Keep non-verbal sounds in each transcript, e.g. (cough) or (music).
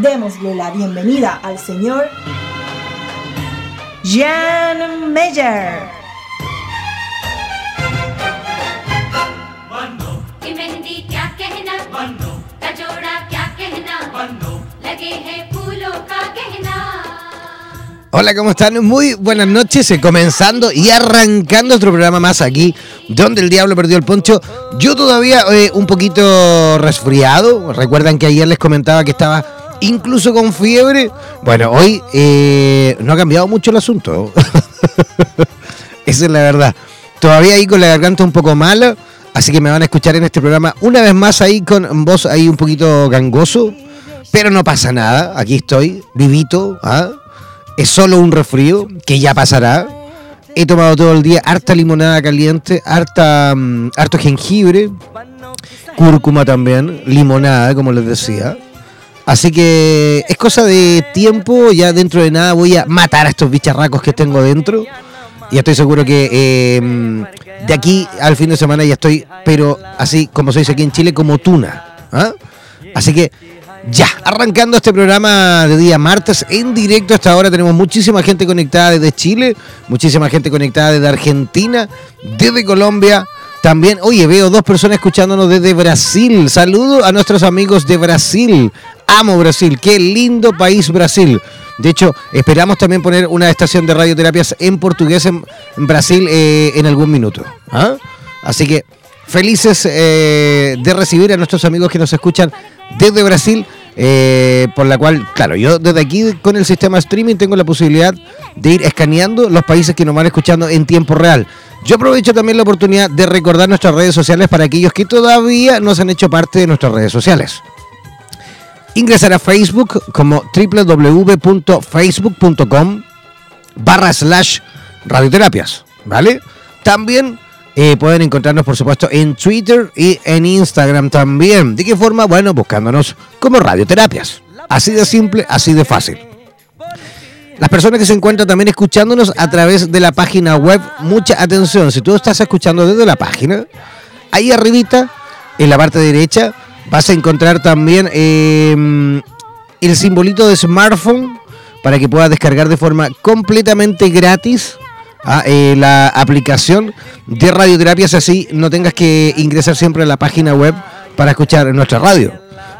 Démosle la bienvenida al señor Jan Meyer. Hola, ¿cómo están? Muy buenas noches, eh, comenzando y arrancando otro programa más aquí, donde el diablo perdió el poncho. Yo todavía eh, un poquito resfriado, recuerdan que ayer les comentaba que estaba incluso con fiebre. Bueno, hoy eh, no ha cambiado mucho el asunto. (laughs) Esa es la verdad. Todavía ahí con la garganta un poco mala, así que me van a escuchar en este programa una vez más ahí con voz ahí un poquito gangoso. Pero no pasa nada, aquí estoy, vivito, ¿ah? es solo un resfrío que ya pasará. He tomado todo el día harta limonada caliente, harta, mm, harto jengibre, cúrcuma también, limonada, como les decía. Así que es cosa de tiempo, ya dentro de nada voy a matar a estos bicharracos que tengo dentro. Y estoy seguro que eh, de aquí al fin de semana ya estoy, pero así como se aquí en Chile, como tuna. ¿ah? Así que ya, arrancando este programa de día martes en directo hasta ahora tenemos muchísima gente conectada desde Chile, muchísima gente conectada desde Argentina, desde Colombia. También, oye, veo dos personas escuchándonos desde Brasil. Saludo a nuestros amigos de Brasil. Amo Brasil, qué lindo país Brasil. De hecho, esperamos también poner una estación de radioterapias en portugués en, Brasil eh, en algún minuto. ¿ah? Así que felices eh, de recibir a nuestros amigos que nos escuchan desde Brasil eh, por la cual, claro, yo desde aquí con el sistema streaming tengo la posibilidad de ir escaneando los países que nos van escuchando en tiempo real. Yo aprovecho también la oportunidad de recordar nuestras redes sociales para aquellos que todavía no se han hecho parte de nuestras redes sociales. Ingresar a Facebook como www.facebook.com barra slash radioterapias, ¿vale? También eh, pueden encontrarnos, por supuesto, en Twitter y en Instagram también. ¿De qué forma? Bueno, buscándonos como radioterapias. Así de simple, así de fácil. Las personas que se encuentran también escuchándonos a través de la página web, mucha atención, si tú estás escuchando desde la página, ahí arribita, en la parte derecha, vas a encontrar también em, el simbolito de smartphone para que puedas descargar de forma completamente gratis Ah, eh, la aplicación de radioterapias así no tengas que ingresar siempre a la página web para escuchar nuestra radio.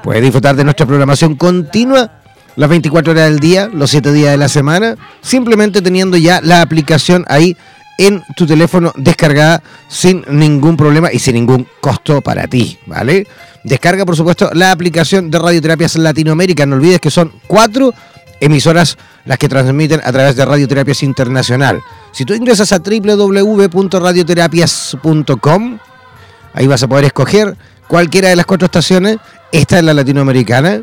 Puedes disfrutar de nuestra programación continua las 24 horas del día, los 7 días de la semana, simplemente teniendo ya la aplicación ahí en tu teléfono descargada sin ningún problema y sin ningún costo para ti, ¿vale? Descarga, por supuesto, la aplicación de Radioterapias Latinoamérica. No olvides que son cuatro emisoras las que transmiten a través de Radioterapias Internacional. Si tú ingresas a www.radioterapias.com, ahí vas a poder escoger cualquiera de las cuatro estaciones. Esta es la latinoamericana.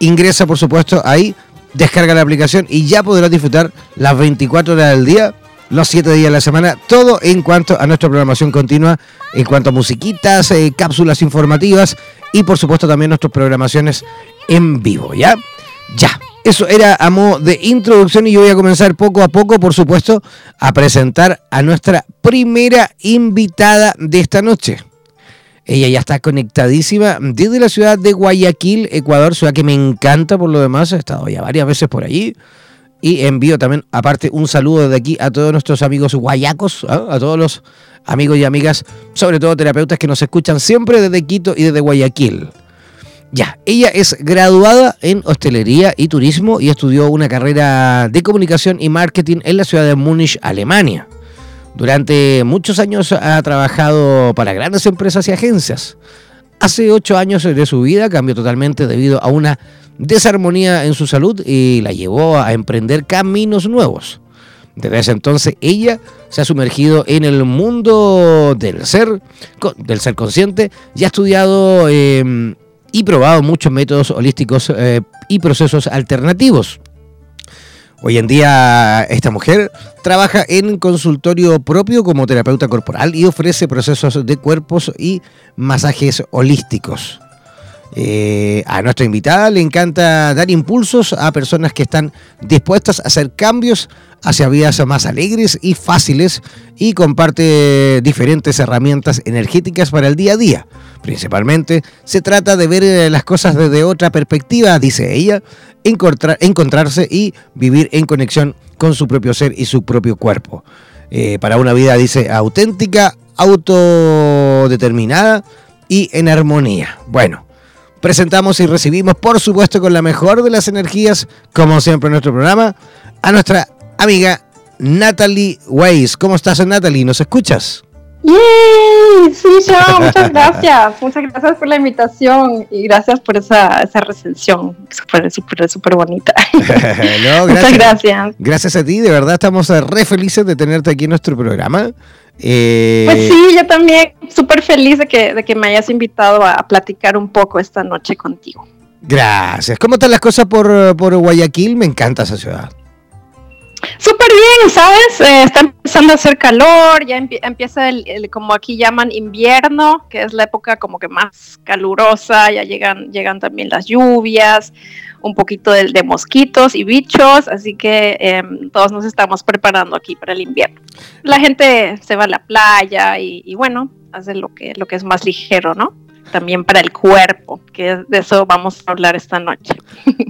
Ingresa, por supuesto, ahí, descarga la aplicación y ya podrás disfrutar las 24 horas del día los siete días de la semana, todo en cuanto a nuestra programación continua, en cuanto a musiquitas, eh, cápsulas informativas y por supuesto también nuestras programaciones en vivo, ¿ya? Ya, eso era a modo de introducción y yo voy a comenzar poco a poco, por supuesto, a presentar a nuestra primera invitada de esta noche. Ella ya está conectadísima desde la ciudad de Guayaquil, Ecuador, ciudad que me encanta por lo demás. He estado ya varias veces por allí. Y envío también, aparte, un saludo de aquí a todos nuestros amigos guayacos, ¿ah? a todos los amigos y amigas, sobre todo terapeutas que nos escuchan siempre desde Quito y desde Guayaquil. Ya, ella es graduada en hostelería y turismo y estudió una carrera de comunicación y marketing en la ciudad de Múnich, Alemania. Durante muchos años ha trabajado para grandes empresas y agencias. Hace ocho años de su vida cambió totalmente debido a una desarmonía en su salud y la llevó a emprender caminos nuevos. Desde ese entonces ella se ha sumergido en el mundo del ser, del ser consciente y ha estudiado em, y probado muchos métodos holísticos eh, y procesos alternativos. Hoy en día esta mujer trabaja en consultorio propio como terapeuta corporal y ofrece procesos de cuerpos y masajes holísticos. Eh, a nuestra invitada le encanta dar impulsos a personas que están dispuestas a hacer cambios hacia vidas más alegres y fáciles y comparte diferentes herramientas energéticas para el día a día. Principalmente se trata de ver eh, las cosas desde otra perspectiva, dice ella, encontrarse y vivir en conexión con su propio ser y su propio cuerpo. Eh, para una vida, dice, auténtica, autodeterminada y en armonía. Bueno, presentamos y recibimos, por supuesto, con la mejor de las energías, como siempre en nuestro programa, a nuestra amiga Natalie Weiss. ¿Cómo estás, Natalie? ¿Nos escuchas? ¡Yay! Sí, yo, (laughs) muchas gracias. Muchas gracias por la invitación y gracias por esa, esa recensión. Súper, súper, súper bonita. (laughs) (laughs) muchas gracias. Gracias a ti, de verdad estamos re felices de tenerte aquí en nuestro programa. Eh, pues sí, yo también súper feliz de que, de que me hayas invitado a, platicar un poco esta noche contigo. Gracias. ¿Cómo están las cosas por, por Guayaquil? Me encanta esa ciudad. Súper bien, ¿sabes? Eh, está empezando a hacer calor, ya empieza el, como aquí llaman invierno, que es la época como que más calurosa, ya llegan, llegan también las lluvias, un poquito de, de mosquitos y bichos, así que em, todos nos estamos preparando aquí para el invierno. La gente se va a la playa y, y bueno, hace lo que, lo que es más ligero, ¿no? También para el cuerpo, que de eso vamos a hablar esta noche.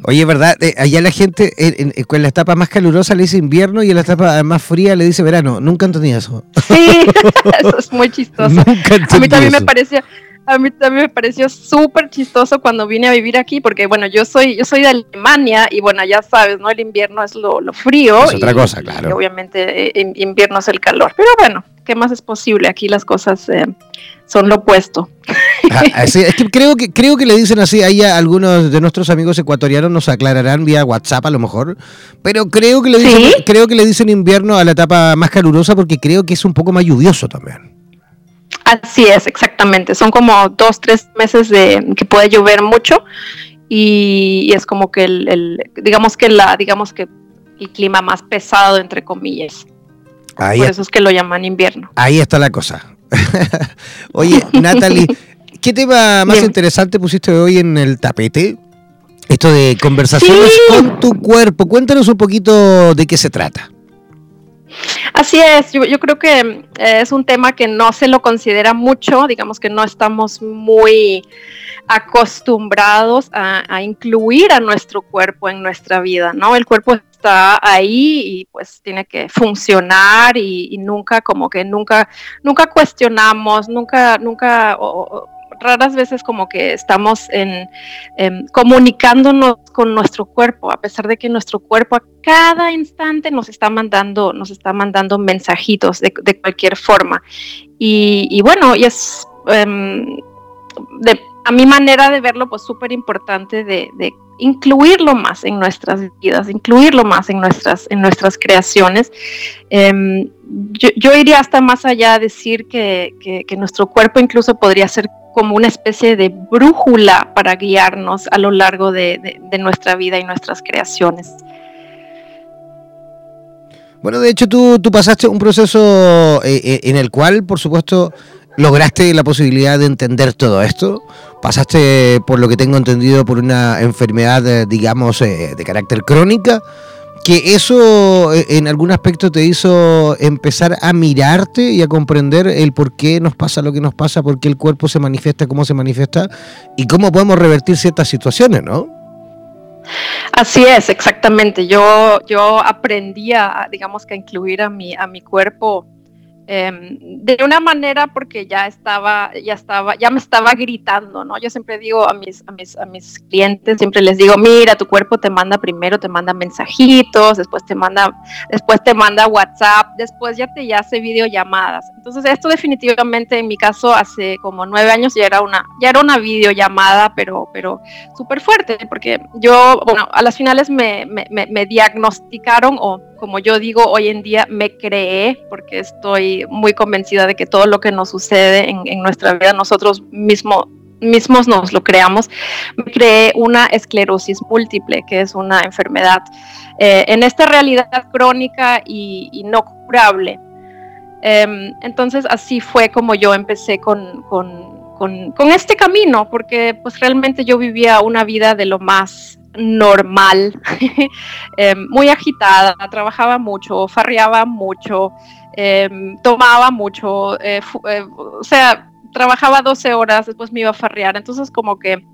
Oye, ¿verdad? Eh, allá la gente en, la etapa más calurosa le dice invierno y en la etapa más fría le dice verano. Nunca entendí eso. Sí, (laughs) (laughs) eso es muy chistoso. a mí también me pareció a mí también me pareció súper chistoso cuando vine a vivir aquí, porque bueno, yo soy, yo soy de Alemania y bueno, ya sabes, ¿no? El invierno es lo, frío. Es otra cosa, claro. Y obviamente eh, invierno es el calor. Pero bueno, ¿qué más es posible? Aquí las cosas eh, son lo opuesto. Ah, es que creo que creo que le dicen así, ahí algunos de nuestros amigos ecuatorianos nos aclararán vía WhatsApp a lo mejor, pero creo que le dicen, creo que le dicen invierno a la etapa más calurosa porque creo que es un poco más lluvioso también. Así es, exactamente. Son como dos, tres meses de que puede llover mucho y, es como que el, digamos que la, digamos que el clima más pesado entre comillas. Por eso es que lo llaman invierno. Ahí está la cosa. (laughs) Oye, (laughs) Natalie, ¿qué tema más interesante pusiste hoy en el tapete? Esto de conversaciones con tu cuerpo. Cuéntanos un poquito de qué se trata. Así es, yo, creo que eh, es un tema que no se lo considera mucho, digamos que no estamos muy acostumbrados a, incluir a nuestro cuerpo en nuestra vida, ¿no? El cuerpo está ahí y pues tiene que funcionar y, nunca como que nunca, nunca cuestionamos, nunca, nunca raras veces como que estamos en, comunicándonos con nuestro cuerpo, a pesar de que nuestro cuerpo a cada instante nos está mandando, nos está mandando mensajitos de, cualquier forma. Y, bueno, y es em, a mi manera de verlo, pues súper importante de, incluirlo más en nuestras vidas, incluirlo más en nuestras, en nuestras creaciones. Em, yo, iría hasta más allá a decir que, que nuestro cuerpo incluso podría ser como una especie de brújula para guiarnos a lo largo de, nuestra vida y nuestras creaciones. Bueno, de hecho tú, tú pasaste un proceso en el cual, por supuesto, lograste la posibilidad de entender todo esto. Pasaste, por lo que tengo entendido, por una enfermedad, eh, digamos, de carácter crónica que eso eh, en algún aspecto te hizo empezar a mirarte y a comprender el por qué nos pasa lo que nos pasa, por qué el cuerpo se manifiesta como se manifiesta y cómo podemos revertir ciertas situaciones, ¿no? Así es, exactamente. Yo, yo aprendí a, digamos que incluir a mi, a mi cuerpo Em, de una manera porque ya estaba, ya estaba, ya me estaba gritando, ¿no? Yo siempre digo a mis, a mis, a mis clientes, siempre les digo, mira, tu cuerpo te manda primero, te manda mensajitos, después te manda, después te manda WhatsApp, después ya te hace videollamadas. Entonces esto definitivamente en mi caso hace como nueve años ya era una, ya era una videollamada, pero, pero súper fuerte, porque yo, bueno, a las finales me, me diagnosticaron o como yo digo hoy en día, me creé, porque estoy muy convencida de que todo lo que nos sucede en, nuestra vida, nosotros mismos mismos nos lo creamos, creé una esclerosis múltiple, que es una enfermedad eh, en esta realidad crónica y, no curable. Em, entonces así fue como yo empecé con, con, con, este camino, porque pues realmente yo vivía una vida de lo más normal, (laughs) em, muy agitada, trabajaba mucho, farreaba mucho, em, tomaba mucho, eh, eh, o sea, trabajaba 12 horas, después me iba a farrear, entonces como que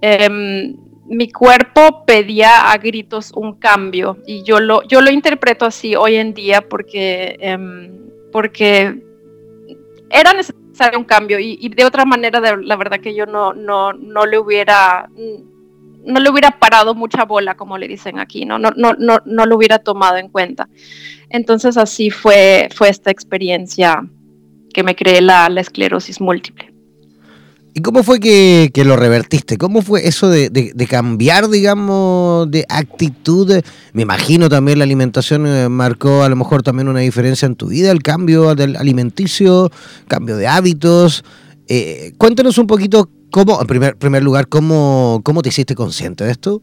em, mi cuerpo pedía a gritos un cambio y yo lo, yo lo interpreto así hoy en día porque, porque era necesario un cambio y, de otra manera la verdad que yo no, no, no le hubiera no le hubiera parado mucha bola, como le dicen aquí, ¿no? No, no, no, no lo hubiera tomado en cuenta. Entonces así fue, fue esta experiencia que me creé la, esclerosis múltiple. ¿Y cómo fue que, lo revertiste? ¿Cómo fue eso de, cambiar, digamos, de actitud? Me imagino también la alimentación eh, marcó a lo mejor también una diferencia en tu vida, el cambio del alimenticio, cambio de hábitos. Eh, cuéntanos un poquito ¿Cómo, en primer, primer lugar, cómo, cómo te hiciste consciente de esto?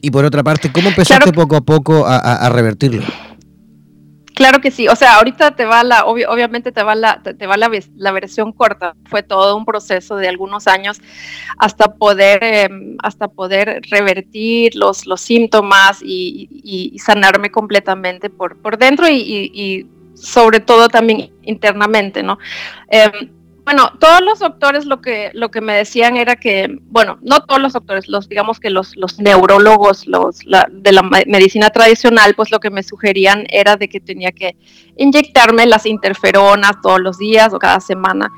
Y por otra parte, ¿cómo empezaste poco a poco a, revertirlo? Claro que sí, o sea, ahorita te va la, obviamente te va la, te, va la, la, versión corta. Fue todo un proceso de algunos años hasta poder, em, hasta poder revertir los, los síntomas y, sanarme completamente por, por dentro y, sobre todo también internamente, ¿no? Em, bueno, todos los doctores lo que, lo que me decían era que, bueno, no todos los doctores, los digamos que los, los neurólogos los, de la medicina tradicional, pues lo que me sugerían era de que tenía que inyectarme las interferonas todos los días o cada semana.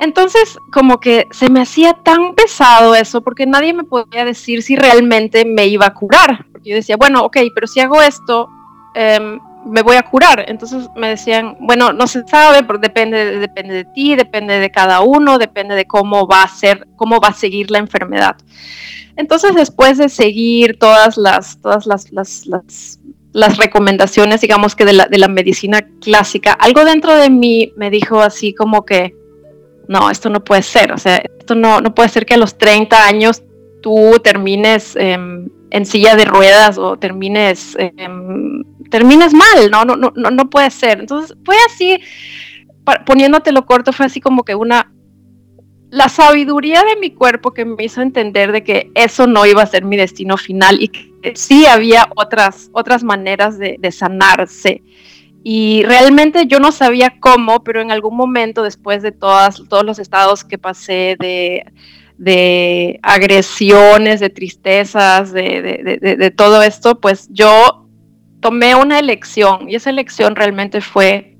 Entonces, como que se me hacía tan pesado eso, porque nadie me podía decir si realmente me iba a curar. Porque yo decía, bueno, ok, pero si hago esto, eh, me voy a curar. Entonces me decían, bueno, no se sabe, pero depende, depende de ti, depende de cada uno, depende de cómo va a ser, cómo va a seguir la enfermedad. Entonces, después de seguir todas las, todas las, las, las, recomendaciones, digamos que de la, de la medicina clásica, algo dentro de mí me dijo así como que, no, esto no puede ser, o sea, esto no, no puede ser que a los 30 años tú termines em, en silla de ruedas o termines, em, termines mal, ¿no? No, no, no, no puede ser. Entonces fue así, poniéndotelo corto, fue así como que una, la sabiduría de mi cuerpo que me hizo entender de que eso no iba a ser mi destino final y que sí había otras, otras maneras de, de sanarse. Y realmente yo no sabía cómo, pero en algún momento después de todas, todos los estados que pasé de de agresiones, de tristezas, de, todo esto, pues yo tomé una elección y esa elección realmente fue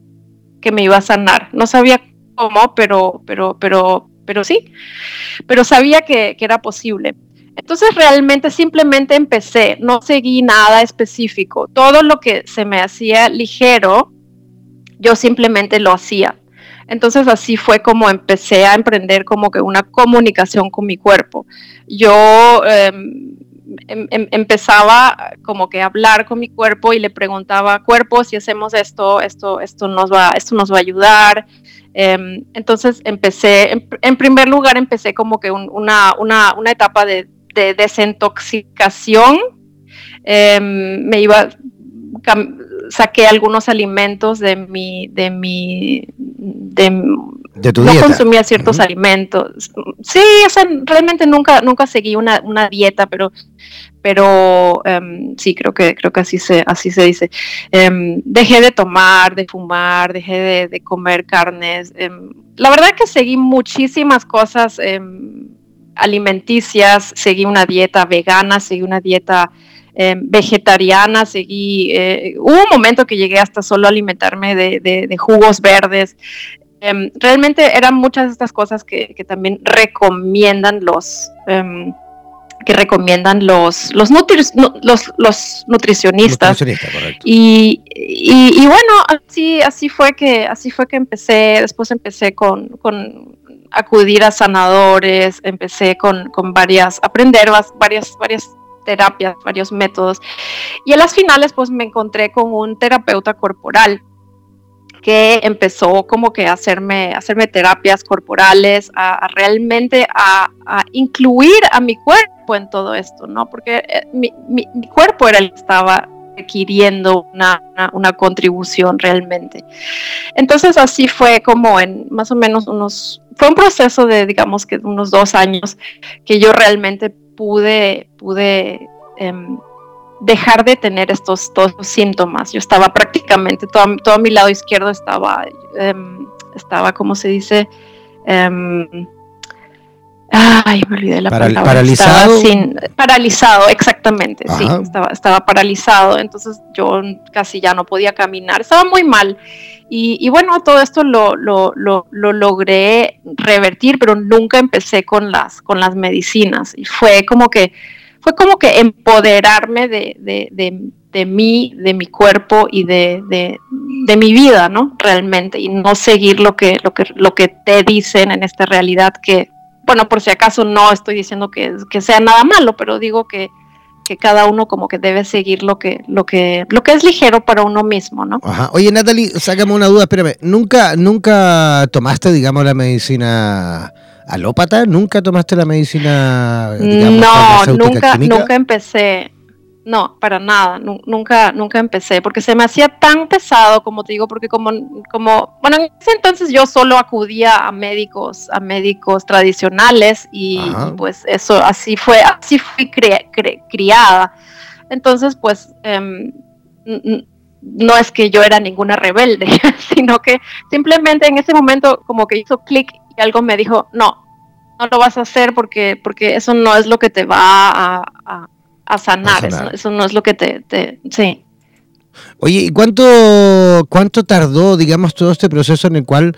que me iba a sanar. No sabía cómo, pero, pero, pero, pero sí, pero sabía que, que era posible. Entonces realmente simplemente empecé, no seguí nada específico. Todo lo que se me hacía ligero, yo simplemente lo hacía. Entonces así fue como empecé a emprender como que una comunicación con mi cuerpo. Yo em, em, em, empezaba como que a hablar con mi cuerpo y le preguntaba, cuerpo, si hacemos esto, esto, esto nos va, esto nos va a ayudar. entonces empecé, en, primer lugar empecé como que una, una, una, etapa de, de desintoxicación. me iba saqué algunos alimentos de mi, de mi, de, tu no dieta. consumía ciertos alimentos. Sí, o sea, realmente nunca, nunca seguí una, una dieta, pero, pero em, sí, creo que, creo que así se, así se dice. Em, dejé de tomar, de fumar, dejé de, de comer carnes. em, la verdad que seguí muchísimas cosas alimenticias, seguí una dieta vegana, seguí una dieta eh, vegetariana, seguí, eh, hubo un momento que llegué hasta solo a alimentarme de, de, de jugos verdes. Eh, realmente eran muchas de estas cosas que, que también recomiendan los, em, que recomiendan los, los, nutri los, los nutricionistas. Nutricionista, correcto. Y, y, y, bueno, así, así fue que, así fue que empecé, después empecé con, con acudir a sanadores, empecé con, con varias, aprender varias, varias terapias, varios métodos. Y a las finales, pues me encontré con un terapeuta corporal que empezó como que a hacerme, hacerme terapias corporales, a, a realmente a, a, incluir a mi cuerpo en todo esto, ¿no? Porque eh, mi, mi, mi, cuerpo era el que estaba requiriendo una, una, una, contribución realmente. Entonces así fue como en más o menos unos, fue un proceso de digamos que unos dos años que yo realmente pude, pude eh, dejar de tener estos todos síntomas. Yo estaba prácticamente, todo, todo mi lado izquierdo estaba, eh, estaba, ¿cómo se dice? Eh, ay, me olvidé la Paral palabra. Paralizado. Sin, paralizado, exactamente, Ajá. sí, estaba, estaba paralizado. Entonces yo casi ya no podía caminar, estaba muy mal. Y, y, bueno, todo esto lo, lo, lo, lo, logré revertir, pero nunca empecé con las, con las medicinas. Y fue como que, fue como que empoderarme de, de, de, de mí, de mi cuerpo y de, de, mi vida, ¿no? Realmente. Y no seguir lo que, lo, que, lo que te dicen en esta realidad que, bueno, por si acaso no estoy diciendo que, que sea nada malo, pero digo que, que cada uno como que debe seguir lo que, lo que, lo que es ligero para uno mismo, ¿no? Ajá. Oye, Natalie, sácame una duda, espérame. ¿Nunca, nunca tomaste, digamos, la medicina alópata? ¿Nunca tomaste la medicina, digamos, No, nunca, nunca empecé. No, para nada, nunca, nunca empecé, porque se me hacía tan pesado, como te digo, porque como, como, bueno, en ese entonces yo solo acudía a médicos, a médicos tradicionales y, y pues eso, así fue, así fui cri, cri, criada. Entonces, pues, eh, no es que yo era ninguna rebelde, (laughs) sino que simplemente en ese momento como que hizo clic y algo me dijo, no, no lo vas a hacer porque, porque eso no es lo que te va a, a a sanar, a sanar. Eso, eso, no es lo que te, te, sí. Oye, ¿y cuánto, cuánto tardó, digamos, todo este proceso en el cual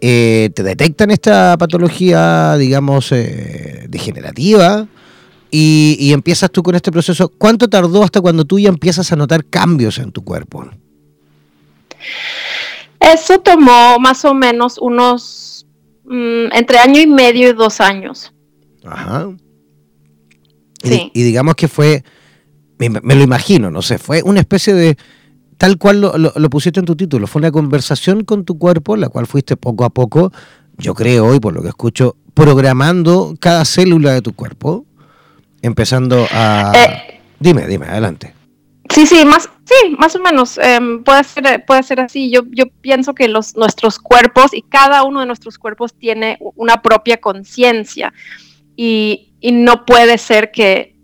eh, te detectan esta patología, digamos, eh, degenerativa y, y, empiezas tú con este proceso? ¿Cuánto tardó hasta cuando tú ya empiezas a notar cambios en tu cuerpo? Eso tomó más o menos unos mmm, entre año y medio y dos años. Ajá. Sí. Y, y, digamos que fue, me, me, lo imagino, no sé, fue una especie de, tal cual lo, lo, lo, pusiste en tu título, fue una conversación con tu cuerpo, la cual fuiste poco a poco, yo creo hoy, por lo que escucho, programando cada célula de tu cuerpo, empezando a... Eh, dime, dime, adelante. Sí, sí, más, sí, más o menos. Eh, puede, ser, puede ser así. Yo, yo pienso que los, nuestros cuerpos y cada uno de nuestros cuerpos tiene una propia conciencia. Y, y no puede ser que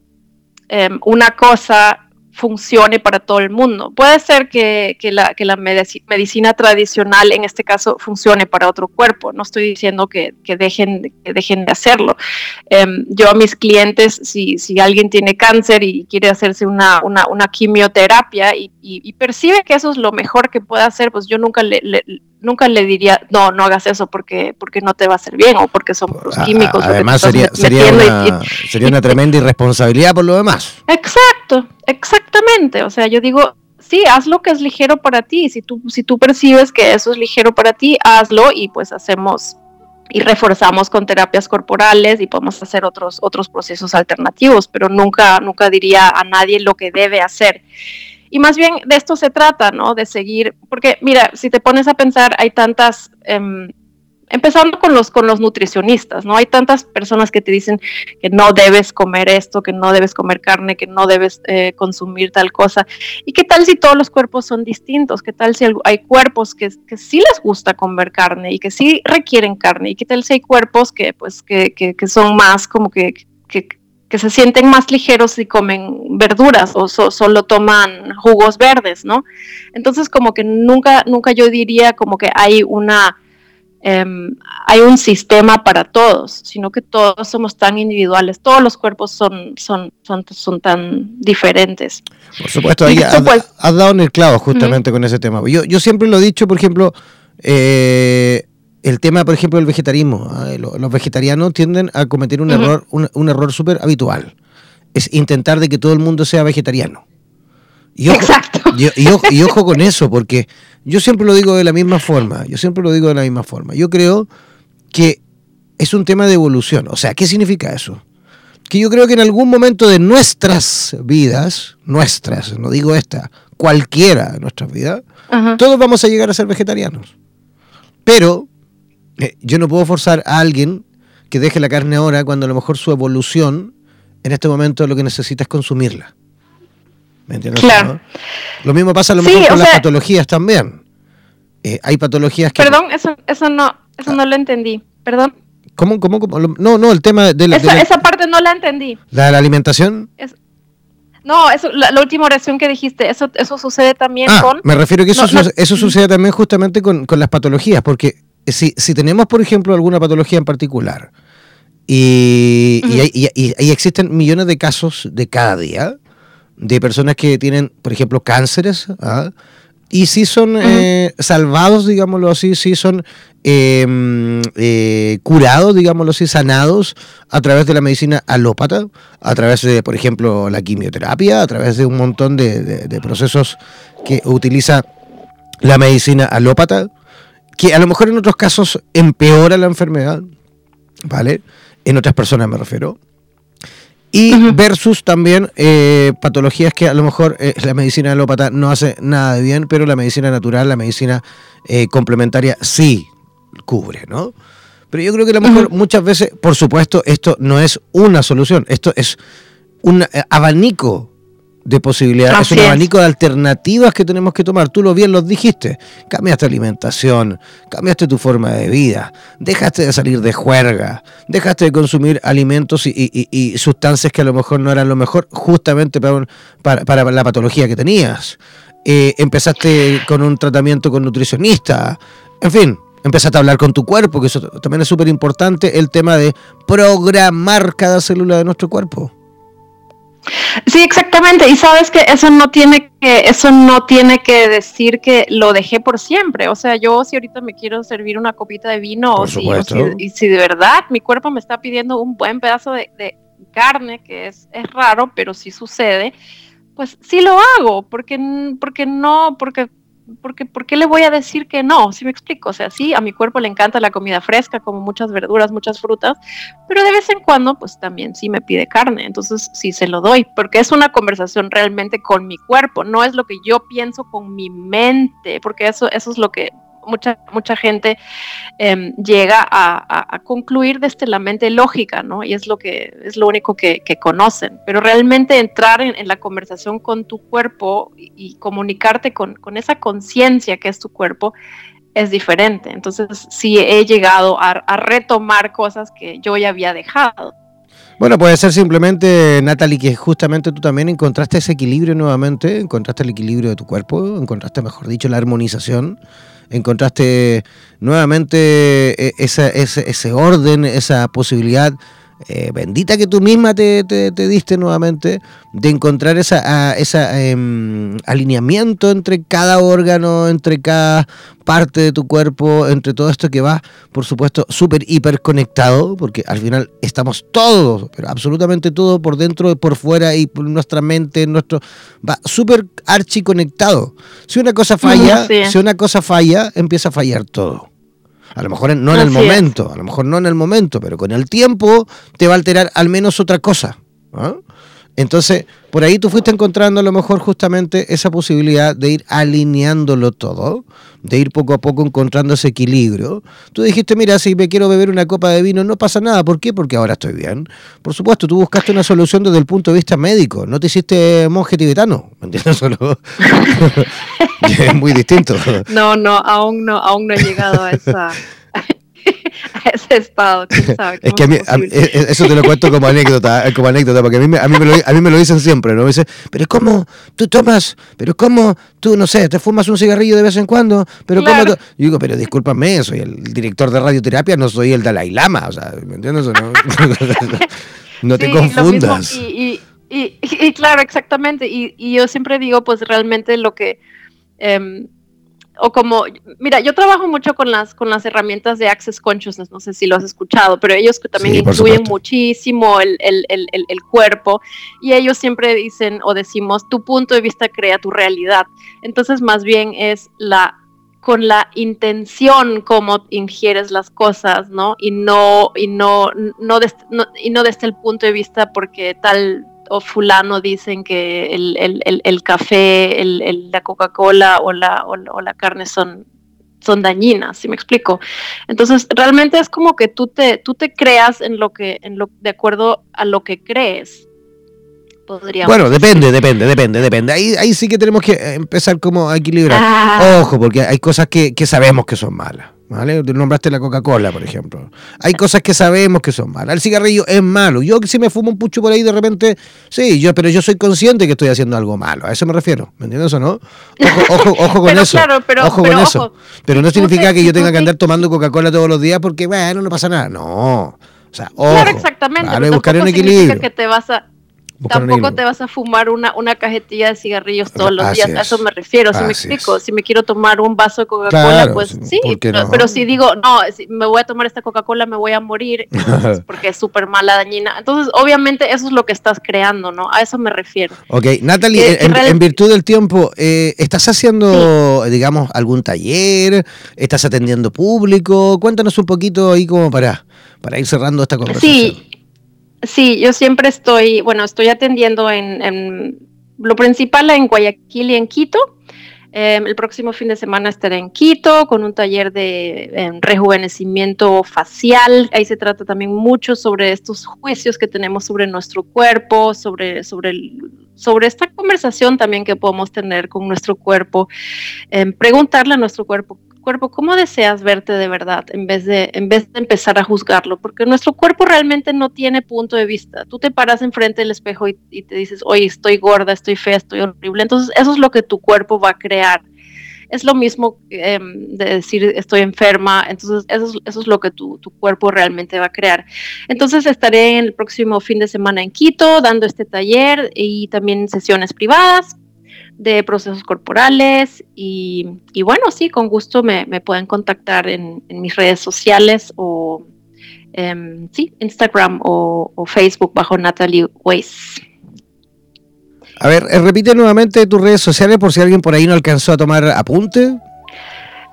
um, una cosa funcione para todo el mundo. Puede ser que, que, la, que la medicina tradicional, en este caso, funcione para otro cuerpo. No estoy diciendo que, que dejen, que dejen de hacerlo. Um, yo a mis clientes, si, si, alguien tiene cáncer y quiere hacerse una, una, una quimioterapia y, y, percibe que eso es lo mejor que puede hacer, pues yo nunca le nunca le diría, no, no hagas eso porque, porque no te va a hacer bien o porque son los químicos. Además, sería, sería, una, y, sería una tremenda irresponsabilidad por lo demás. Exacto, exactamente. O sea, yo digo, sí, haz lo que es ligero para ti. Si tú, si tú percibes que eso es ligero para ti, hazlo y pues hacemos y reforzamos con terapias corporales y podemos hacer otros, otros procesos alternativos, pero nunca, nunca diría a nadie lo que debe hacer. Y más bien de esto se trata, ¿no? De seguir, porque mira, si te pones a pensar, hay tantas, eh, empezando con los, con los nutricionistas, ¿no? Hay tantas personas que te dicen que no debes comer esto, que no debes comer carne, que no debes eh, consumir tal cosa. ¿Y qué tal si todos los cuerpos son distintos? ¿Qué tal si hay cuerpos que, que sí les gusta comer carne y que sí requieren carne? ¿Y qué tal si hay cuerpos que, pues, que, que, que son más como que, que que se sienten más ligeros si comen verduras o solo toman jugos verdes, ¿no? Entonces como que nunca, nunca yo diría como que hay una, em, hay un sistema para todos, sino que todos somos tan individuales, todos los cuerpos son, son, son, son tan diferentes. Por supuesto, ahí has, pues dado en el clavo justamente con ese tema. Yo, yo siempre lo he dicho, por ejemplo, eh, el tema, por ejemplo, del vegetarismo. ¿ah? Los vegetarianos tienden a cometer un error, un, error súper habitual. Es intentar de que todo el mundo sea vegetariano. Y ojo, Exacto. Y, ojo con eso, porque yo siempre lo digo de la misma forma. Yo siempre lo digo de la misma forma. Yo creo que es un tema de evolución. O sea, ¿qué significa eso? Que yo creo que en algún momento de nuestras vidas, nuestras, no digo esta, cualquiera de nuestras vidas, todos vamos a llegar a ser vegetarianos. Pero eh, yo no puedo forzar a alguien que deje la carne ahora cuando a lo mejor su evolución en este momento lo que necesita es consumirla. ¿Me entiendes? Claro. Lo mismo pasa a lo mejor con las patologías también. Eh, hay patologías que... Perdón, eso, eso, no, eso no lo entendí. Perdón. ¿Cómo, cómo, cómo? No, no, el tema de la... Esa, parte no la entendí. ¿La de la alimentación? no, eso, la, última oración que dijiste, eso, eso sucede también ah, con... Me refiero que eso, eso sucede también justamente con, con las patologías, porque si, si tenemos, por ejemplo, alguna patología en particular, y, y, existen millones de casos de cada día de personas que tienen, por ejemplo, cánceres, ¿ah? y si son eh, salvados, digámoslo así, si son em, eh, curados, digámoslo así, sanados a través de la medicina alópata, a través de, por ejemplo, la quimioterapia, a través de un montón de, de procesos que utiliza la medicina alópata que a lo mejor en otros casos empeora la enfermedad, ¿vale? En otras personas me refiero. Y versus también eh, patologías que a lo mejor eh, la medicina alópata no hace nada de bien, pero la medicina natural, la medicina eh, complementaria sí cubre, ¿no? Pero yo creo que a lo mejor muchas veces, por supuesto, esto no es una solución, esto es un abanico de posibilidades, es un abanico de alternativas que tenemos que tomar. Tú lo bien lo dijiste. Cambiaste alimentación, cambiaste tu forma de vida, dejaste de salir de juerga, dejaste de consumir alimentos y, sustancias que a lo mejor no eran lo mejor justamente para, para, la patología que tenías. Eh, empezaste con un tratamiento con nutricionista, en fin, empezaste a hablar con tu cuerpo, que eso también es súper importante, el tema de programar cada célula de nuestro cuerpo. Sí, exactamente. Y sabes que eso no tiene que, eso no tiene que decir que lo dejé por siempre. O sea, yo si ahorita me quiero servir una copita de vino o si, y si de verdad mi cuerpo me está pidiendo un buen pedazo de, de carne, que es, es raro, pero sí sucede, pues sí lo hago, porque, porque no, porque porque ¿por qué le voy a decir que no? Si me explico, o sea, sí, a mi cuerpo le encanta la comida fresca, como muchas verduras, muchas frutas, pero de vez en cuando, pues también sí me pide carne, entonces sí se lo doy, porque es una conversación realmente con mi cuerpo, no es lo que yo pienso con mi mente, porque eso, eso es lo que mucha, mucha gente em, llega a, concluir desde la mente lógica, ¿no? Y es lo que es lo único que, conocen. Pero realmente entrar en, la conversación con tu cuerpo y, comunicarte con, esa conciencia que es tu cuerpo es diferente. Entonces sí he llegado a, retomar cosas que yo ya había dejado. Bueno, puede ser simplemente, Natalie, que justamente tú también encontraste ese equilibrio nuevamente, encontraste el equilibrio de tu cuerpo, encontraste, mejor dicho, la armonización encontraste nuevamente eh, ese, ese orden, esa posibilidad eh, bendita que tú misma te, diste nuevamente de encontrar esa, esa em, alineamiento entre cada órgano, entre cada parte de tu cuerpo, entre todo esto que va, por supuesto, súper hiper conectado, porque al final estamos todos, pero absolutamente todo por dentro y por fuera y por nuestra mente, nuestro va súper archi conectado. Si una cosa falla, si una cosa falla, empieza a fallar todo. A lo mejor no en el momento, a lo mejor no en el momento, pero con el tiempo te va a alterar al menos otra cosa. ¿ah? Entonces, por ahí tú fuiste encontrando a lo mejor justamente esa posibilidad de ir alineándolo todo, de ir poco a poco encontrando ese equilibrio. Tú dijiste, mira, si me quiero beber una copa de vino, no pasa nada. ¿Por qué? Porque ahora estoy bien. Por supuesto, tú buscaste una solución desde el punto de vista médico. No te hiciste monje tibetano, ¿me entiendes? (laughs) (laughs) es muy distinto. No, no, aún no, aún no he llegado a esa (laughs) (laughs) ese estado. es que a mí, e, e, eso te lo cuento como anécdota, como anécdota, porque a mí, me, a, mí me lo, a mí me lo dicen siempre, ¿no? Me dicen, pero ¿cómo tú tomas? ¿Pero cómo tú, no sé, te fumas un cigarrillo de vez en cuando? ¿Pero cómo? Yo digo, pero discúlpame, soy el director de radioterapia, no soy el Dalai Lama, o sea, ¿me entiendes o no? (laughs) no te confundas. Y, y, y, claro, exactamente, y, yo siempre digo, pues realmente lo que... Eh, o como, mira, yo trabajo mucho con las, con las herramientas de Access Consciousness, no sé si lo has escuchado, pero ellos también incluyen muchísimo el, el, el, el, cuerpo y ellos siempre dicen o decimos, tu punto de vista crea tu realidad. Entonces, más bien es la con la intención como ingieres las cosas, ¿no? Y no, y no, no, no, y no desde el punto de vista porque tal o fulano dicen que el, el, el, café, la Coca-Cola o la, o, la carne son, son dañinas, ¿sí me explico? Entonces, realmente es como que tú te, tú te creas en lo que, en lo, de acuerdo a lo que crees. bueno, depende, depende, depende, depende. Ahí, ahí sí que tenemos que empezar como a equilibrar. Ah. Ojo, porque hay cosas que, que sabemos que son malas. ¿Vale? Nombraste la Coca-Cola, por ejemplo. Hay cosas que sabemos que son malas. El cigarrillo es malo. Yo si me fumo un pucho por ahí de repente, sí, yo, pero yo soy consciente que estoy haciendo algo malo. A eso me refiero. ¿Me entiendes o no? Ojo, ojo, (laughs) con eso. pero, ojo con eso. Pero no significa que yo tenga que andar tomando Coca-Cola todos los días porque, bueno, no pasa nada. No. O sea, ojo. Claro, exactamente. Vale, buscar un equilibrio. que te vas a Tampoco te vas a fumar una, una cajetilla de cigarrillos todos los días, a eso me refiero, si me explico, si me quiero tomar un vaso de Coca-Cola, pues sí, pero, si digo, no, si me voy a tomar esta Coca-Cola, me voy a morir, (laughs) porque es súper mala, dañina. Entonces, obviamente, eso es lo que estás creando, ¿no? A eso me refiero. Ok, Natalie, en, virtud del tiempo, eh, ¿estás haciendo, digamos, algún taller? ¿Estás atendiendo público? Cuéntanos un poquito ahí como para, para ir cerrando esta conversación. Sí, Sí, yo siempre estoy, bueno, estoy atendiendo en, lo principal en Guayaquil y en Quito. Em, el próximo fin de semana estaré en Quito con un taller de rejuvenecimiento facial. Ahí se trata también mucho sobre estos juicios que tenemos sobre nuestro cuerpo, sobre, sobre, sobre esta conversación también que podemos tener con nuestro cuerpo. Preguntarle a nuestro cuerpo cuerpo, ¿cómo deseas verte de verdad en vez de, en vez de empezar a juzgarlo? Porque nuestro cuerpo realmente no tiene punto de vista. Tú te paras enfrente del espejo y, te dices, oye, estoy gorda, estoy fea, estoy horrible. Entonces, eso es lo que tu cuerpo va a crear. Es lo mismo em, de decir estoy enferma, entonces eso es, eso es lo que tu, tu, cuerpo realmente va a crear. Entonces estaré el próximo fin de semana en Quito dando este taller y también sesiones privadas de procesos corporales y, bueno, sí, con gusto me, pueden contactar en, mis redes sociales o em, sí, Instagram o, Facebook bajo Natalie Weiss. A ver, eh, repite nuevamente tus redes sociales por si alguien por ahí no alcanzó a tomar apunte.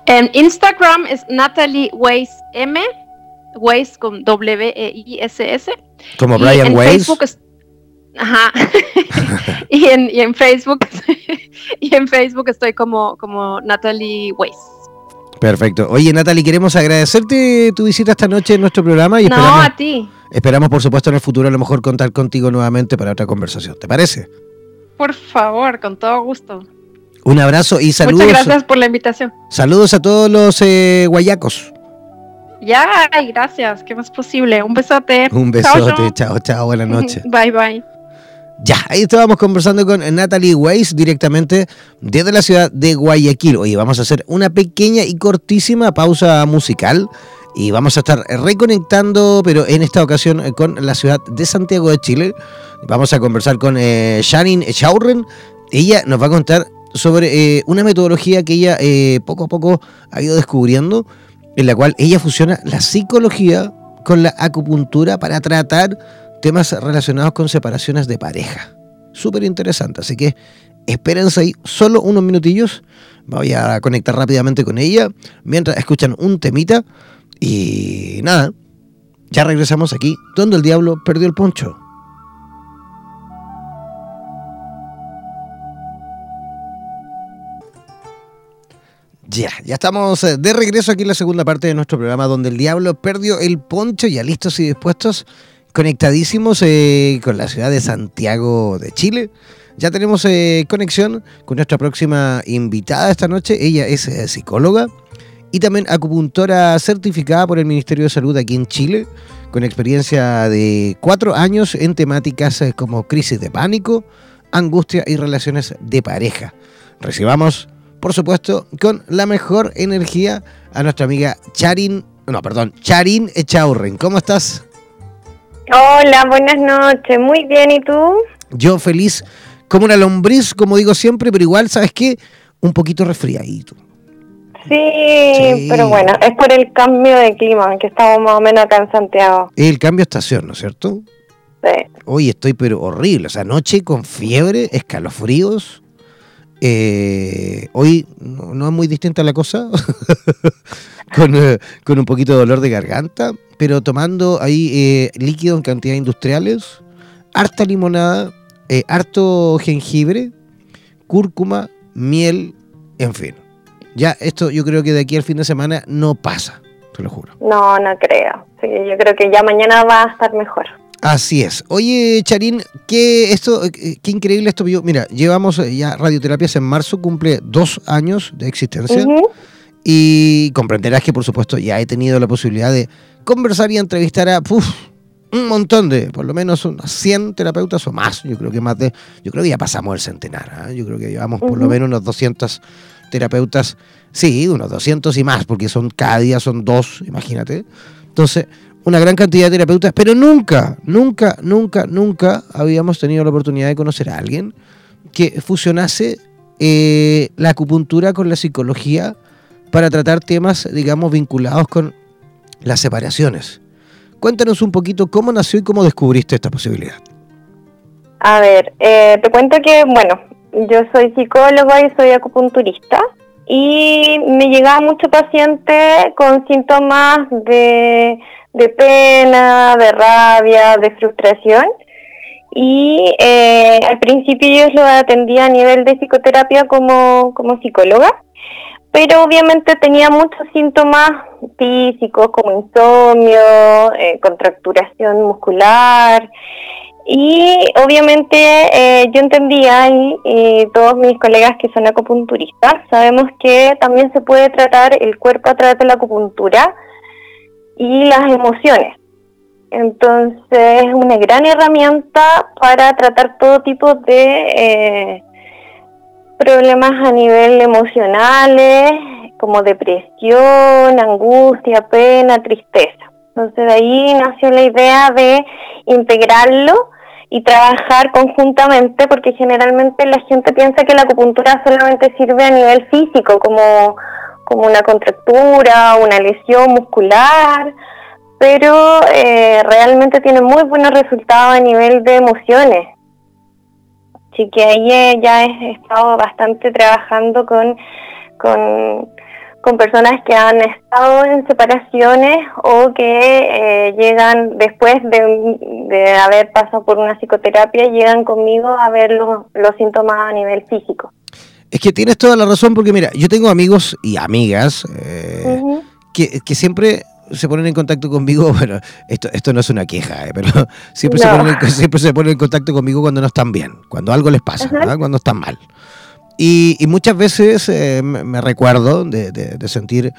En Instagram es Natalie Weiss M, Weiss con W-E-I-S-S. Como Brian Weiss. Ajá. (laughs) y, en, y, en, Facebook (laughs) y en Facebook estoy como, como Natalie Weiss. Perfecto. Oye, Natalie, queremos agradecerte tu visita esta noche en nuestro programa y esperamos, no, a ti. esperamos, por supuesto, en el futuro a lo mejor contar contigo nuevamente para otra conversación. ¿Te parece? Por favor, con todo gusto. Un abrazo y saludos. Muchas gracias por la invitación. Saludos a todos los eh, guayacos. Ya, gracias. ¿Qué más posible? Un besote. Un besote. Chao, chao. Buenas noches. Bye, bye. Ya, ahí estábamos conversando con Natalie Weiss directamente desde la ciudad de Guayaquil. Oye, vamos a hacer una pequeña y cortísima pausa musical y vamos a estar reconectando, pero en esta ocasión eh, con la ciudad de Santiago de Chile. Vamos a conversar con eh, Janine. Ella nos va a contar sobre eh, una metodología que ella eh, poco a poco ha ido descubriendo, en la cual ella fusiona la psicología con la acupuntura para tratar temas relacionados con separaciones de pareja. Súper interesante, así que espérense ahí solo unos minutillos. Voy a conectar rápidamente con ella mientras escuchan un temita y nada, ya regresamos aquí donde el diablo perdió el poncho. Ya, ya estamos eh, de regreso aquí en la segunda parte de nuestro programa donde el diablo perdió el poncho, ya listos y dispuestos conectadísimos eh, con la ciudad de Santiago de Chile. Ya tenemos eh, conexión con nuestra próxima invitada esta noche. Ella es psicóloga y también acupuntora certificada por el Ministerio de Salud aquí en Chile, con experiencia de cuatro años en temáticas como crisis de pánico, angustia y relaciones de pareja. Recibamos por supuesto, con la mejor energía a nuestra amiga Charin, no, perdón, Charin Echaurren. ¿Cómo estás? Hola, buenas noches. Muy bien, ¿y tú? Yo feliz como una lombriz, como digo siempre, pero igual, ¿sabes qué? Un poquito resfriadito. Sí, pero bueno, es por el cambio de clima, que estamos más o menos acá en Santiago. El cambio de estación, ¿no es cierto? Sí. Hoy estoy pero horrible, o sea, noche con fiebre, escalofríos, eh, hoy no, es muy distinta la cosa, (laughs) eh, con, un poquito de dolor de garganta, pero tomando ahí eh, líquido en cantidades industriales, harta limonada, harto jengibre, cúrcuma, miel, en fin. Ya esto yo creo que de aquí al fin de semana no pasa, te lo juro. No, no creo. yo creo que ya mañana va a estar mejor. Así es. Oye, Charín, qué, esto, eh, qué increíble esto. Mira, llevamos eh, ya radioterapias en marzo, cumple dos años de existencia. Y comprenderás que, por supuesto, ya he tenido la posibilidad de conversar y entrevistar a un montón de, por lo menos unos 100 terapeutas o más. Yo creo que más de, yo creo que ya pasamos el centenar. ¿ah? Yo creo que llevamos por lo menos unos 200 terapeutas. Sí, unos 200 y más, porque son cada día son dos, imagínate. Entonces, una gran cantidad de terapeutas, pero nunca, nunca, nunca, nunca habíamos tenido la oportunidad de conocer a alguien que fusionase eh, la acupuntura con la psicología para tratar temas, digamos, vinculados con las separaciones. Cuéntanos un poquito cómo nació y cómo descubriste esta posibilidad. A ver, eh, te cuento que, bueno, yo soy psicóloga y soy acupunturista y me llegaba mucho paciente con síntomas de de pena, de rabia, de frustración. Y eh, al principio yo lo atendía a nivel de psicoterapia como, como psicóloga, pero obviamente tenía muchos síntomas físicos como insomnio, eh, contracturación muscular. Y obviamente eh, yo entendía y, todos mis colegas que son acupunturistas sabemos que también se puede tratar el cuerpo a través de la acupuntura y las emociones. Entonces es una gran herramienta para tratar todo tipo de eh, problemas a nivel emocionales, como depresión, angustia, pena, tristeza. Entonces de ahí nació la idea de integrarlo y trabajar conjuntamente, porque generalmente la gente piensa que la acupuntura solamente sirve a nivel físico, como como una contractura, una lesión muscular, pero eh, realmente tiene muy buenos resultados a nivel de emociones. Así que ahí eh, ya he estado bastante trabajando con, con, personas que han estado en separaciones o que eh, llegan después de, de, haber pasado por una psicoterapia, llegan conmigo a ver los, los síntomas a nivel físico. Es que tienes toda la razón, porque mira, yo tengo amigos y amigas eh, que, siempre se ponen en contacto conmigo, (laughs) bueno, esto, esto no es una queja, eh, pero (laughs) siempre, se ponen, siempre se ponen en contacto conmigo cuando no están bien, cuando algo les pasa, cuando están mal. Y, muchas veces eh, me recuerdo de, sentir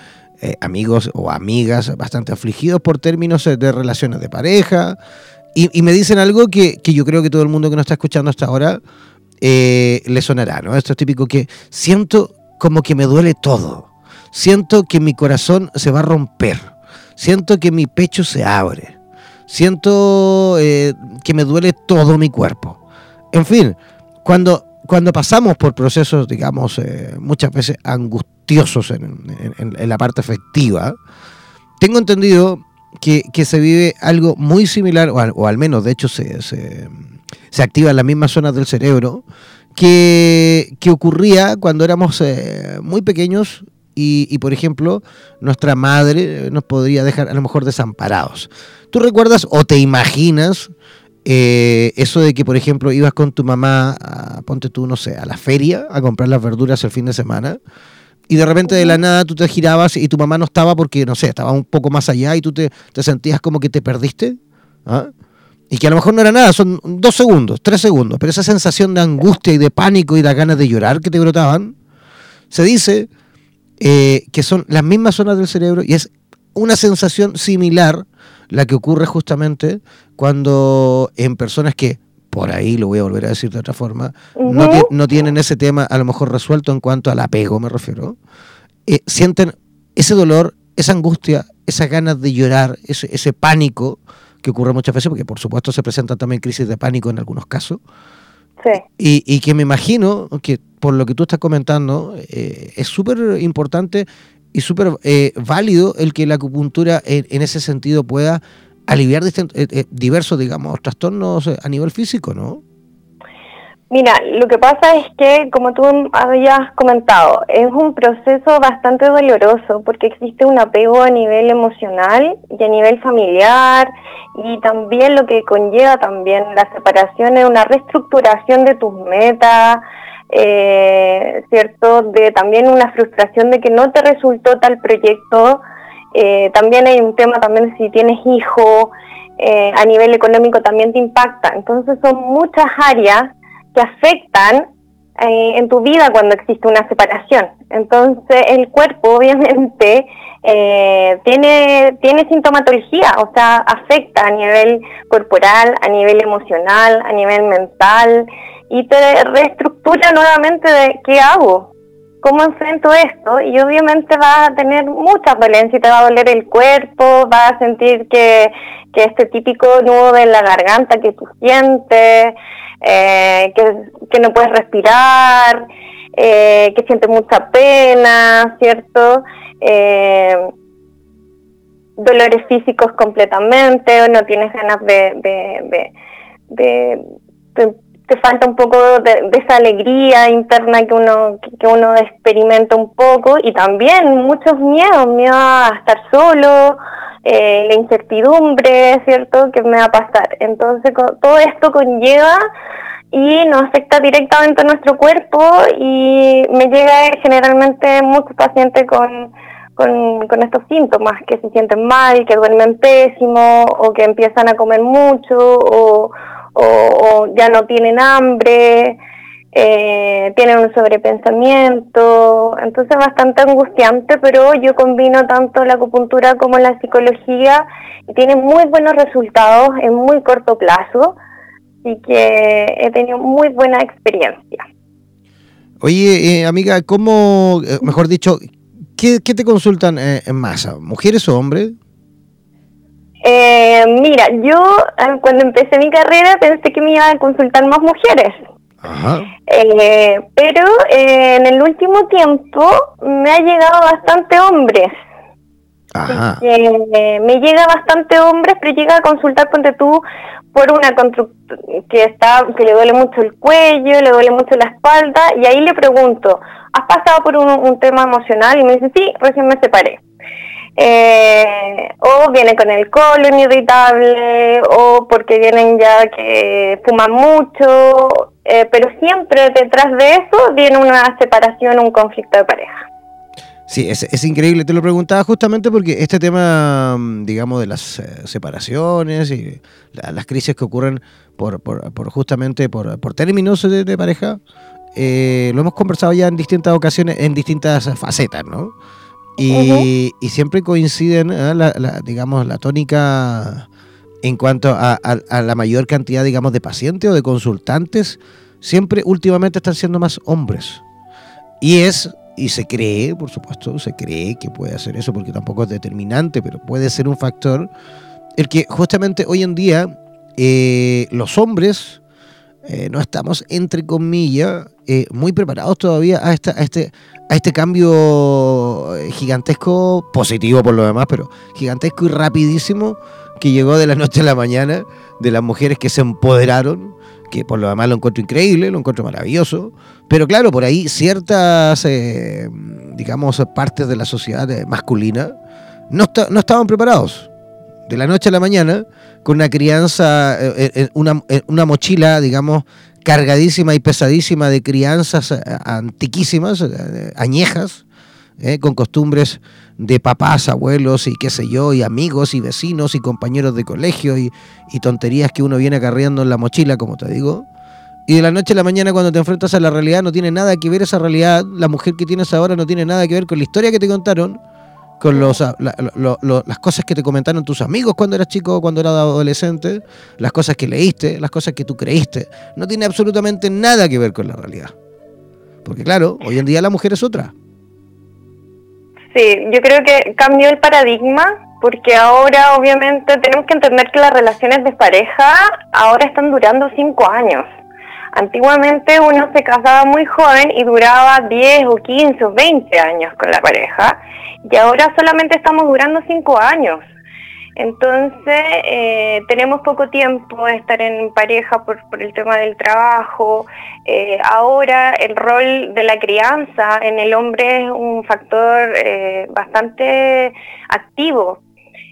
amigos o amigas bastante afligidos por términos de relaciones de pareja, y, y, me dicen algo que, que yo creo que todo el mundo que nos está escuchando hasta ahora eh, le sonará, ¿no? Esto es típico que siento como que me duele todo. Siento que mi corazón se va a romper. Siento que mi pecho se abre. Siento eh, que me duele todo mi cuerpo. En fin, cuando, cuando pasamos por procesos, digamos, eh, muchas veces angustiosos en, la parte afectiva, tengo entendido que, se vive algo muy similar, o al, menos de hecho se, se activa en las mismas zonas del cerebro, que, ocurría cuando éramos eh, muy pequeños y, por ejemplo, nuestra madre nos podría dejar a lo mejor desamparados. ¿Tú recuerdas o te imaginas eh, eso de que, por ejemplo, ibas con tu mamá, a, ponte tú, no sé, a la feria a comprar las verduras el fin de semana? y de repente de la nada tú te girabas y tu mamá no estaba porque, no sé, estaba un poco más allá y tú te, sentías como que te perdiste. ¿ah? Y que a lo mejor no era nada, son dos segundos, tres segundos, pero esa sensación de angustia y de pánico y de ganas de llorar que te brotaban, se dice eh, que son las mismas zonas del cerebro y es una sensación similar la que ocurre justamente cuando en personas que, por ahí lo voy a volver a decir de otra forma, no, tienen ese tema a lo mejor resuelto en cuanto al apego, me refiero, eh, sienten ese dolor, esa angustia, esas ganas de llorar, ese, ese pánico que ocurre muchas veces, porque por supuesto se presentan también crisis de pánico en algunos casos. Y, y, que me imagino que por lo que tú estás comentando, eh, es súper importante y súper eh, válido el que la acupuntura en, ese sentido pueda aliviar eh, diversos, digamos, trastornos a nivel físico, ¿no? Mira, lo que pasa es que, como tú habías comentado, es un proceso bastante doloroso porque existe un apego a nivel emocional y a nivel familiar y también lo que conlleva también la separación es una reestructuración de tus metas, eh, ¿cierto? De también una frustración de que no te resultó tal proyecto. Eh, también hay un tema también si tienes hijo, eh, a nivel económico también te impacta. Entonces son muchas áreas que afectan eh, en tu vida cuando existe una separación. Entonces el cuerpo obviamente eh, tiene, tiene sintomatología, o sea, afecta a nivel corporal, a nivel emocional, a nivel mental y te reestructura nuevamente de qué hago, cómo enfrento esto y obviamente vas a tener mucha dolencia y te va a doler el cuerpo, vas a sentir que, que este típico nudo en la garganta que tú sientes, eh, que, no puedes respirar, eh, que sientes mucha pena, ¿cierto? Eh, dolores físicos completamente, o no tienes ganas de, de, falta un poco de, esa alegría interna que uno que uno experimenta un poco y también muchos miedos, miedo a estar solo, eh, la incertidumbre, ¿cierto? ¿Qué me va a pasar? Entonces, todo esto conlleva y nos afecta directamente a nuestro cuerpo y me llega generalmente muchos pacientes con, con, estos síntomas, que se sienten mal, que duermen pésimo o que empiezan a comer mucho o, o ya no tienen hambre eh, tienen un sobrepensamiento, entonces bastante angustiante, pero yo combino tanto la acupuntura como la psicología y tiene muy buenos resultados en muy corto plazo, y que he tenido muy buena experiencia. Oye, eh, amiga, ¿cómo, eh, mejor dicho, qué, te consultan en masa, mujeres o hombres? Mira, yo cuando empecé mi carrera pensé que me iban a consultar más mujeres eh, pero eh, en el último tiempo me ha llegado bastante hombres. Eh, me llega bastante hombres, pero llega a consultar ponte tú por una que está que le duele mucho el cuello, le duele mucho la espalda y ahí le pregunto, ¿has pasado por un tema emocional? Y me dice, sí, recién me separé eh, o viene con el colon irritable, o porque vienen ya que fuman mucho, eh, pero siempre detrás de eso viene una separación, un conflicto de pareja. Sí, es, es, increíble. Te lo preguntaba justamente porque este tema, mm, digamos, de las eh, separaciones y las crisis que ocurren por, por, por justamente por, por términos de, pareja, lo hemos conversado ya en distintas ocasiones, en distintas facetas, ¿no? Y, siempre coinciden, ¿eh? la, digamos, la tónica en cuanto a, la mayor cantidad, digamos, de pacientes o de consultantes, siempre últimamente están siendo más hombres. Y es, y se cree, por supuesto, se cree que puede hacer eso, porque tampoco es determinante, pero puede ser un factor, el que justamente hoy en día eh, los hombres eh, no estamos, entre comillas, muy preparados todavía a, esta, a, este, a este cambio eh, gigantesco, positivo por lo demás, pero gigantesco y rapidísimo que llegó de la noche a la mañana, de las mujeres que se empoderaron, que por lo demás lo encuentro increíble, lo encuentro maravilloso, pero claro, por ahí ciertas, eh, digamos, partes de la sociedad masculina no, no estaban preparados. De la noche a la mañana, con una crianza, eh, una, una mochila, digamos, cargadísima y pesadísima de crianzas eh, antiquísimas, eh, añejas, ¿eh? con costumbres de papás, abuelos y qué sé yo, y amigos y vecinos y compañeros de colegio y, tonterías que uno viene acarreando en la mochila, como te digo. Y de la noche a la mañana cuando te enfrentas a la realidad no tiene nada que ver esa realidad, la mujer que tienes ahora no tiene nada que ver con la historia que te contaron, con los, las cosas que te comentaron tus amigos cuando eras chico, cuando eras adolescente, las cosas que leíste, las cosas que tú creíste. No tiene absolutamente nada que ver con la realidad. Porque claro, hoy en día la mujer es otra. Sí, yo creo que cambió el paradigma porque ahora obviamente tenemos que entender que las relaciones de pareja ahora están durando cinco años. Antiguamente uno se casaba muy joven y duraba 10 o 15 o 20 años con la pareja y ahora solamente estamos durando 5 años. Entonces eh, tenemos poco tiempo de estar en pareja por, el tema del trabajo. Eh, ahora el rol de la crianza en el hombre es un factor eh, bastante activo.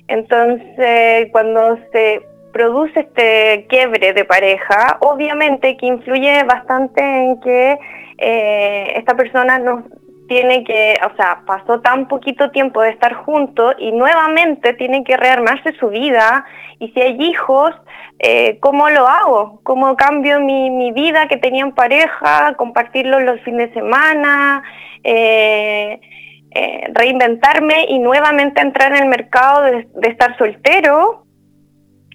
Entonces cuando se produce este quiebre de pareja, obviamente que influye bastante en que eh, esta persona no tiene que, o sea, pasó tan poquito tiempo de estar juntos y nuevamente tiene que rearmarse su vida y si hay hijos, eh, ¿cómo lo hago? ¿Cómo cambio mi, vida que tenía en pareja, compartirlo los fines de semana? Eh, reinventarme y nuevamente entrar en el mercado de, estar soltero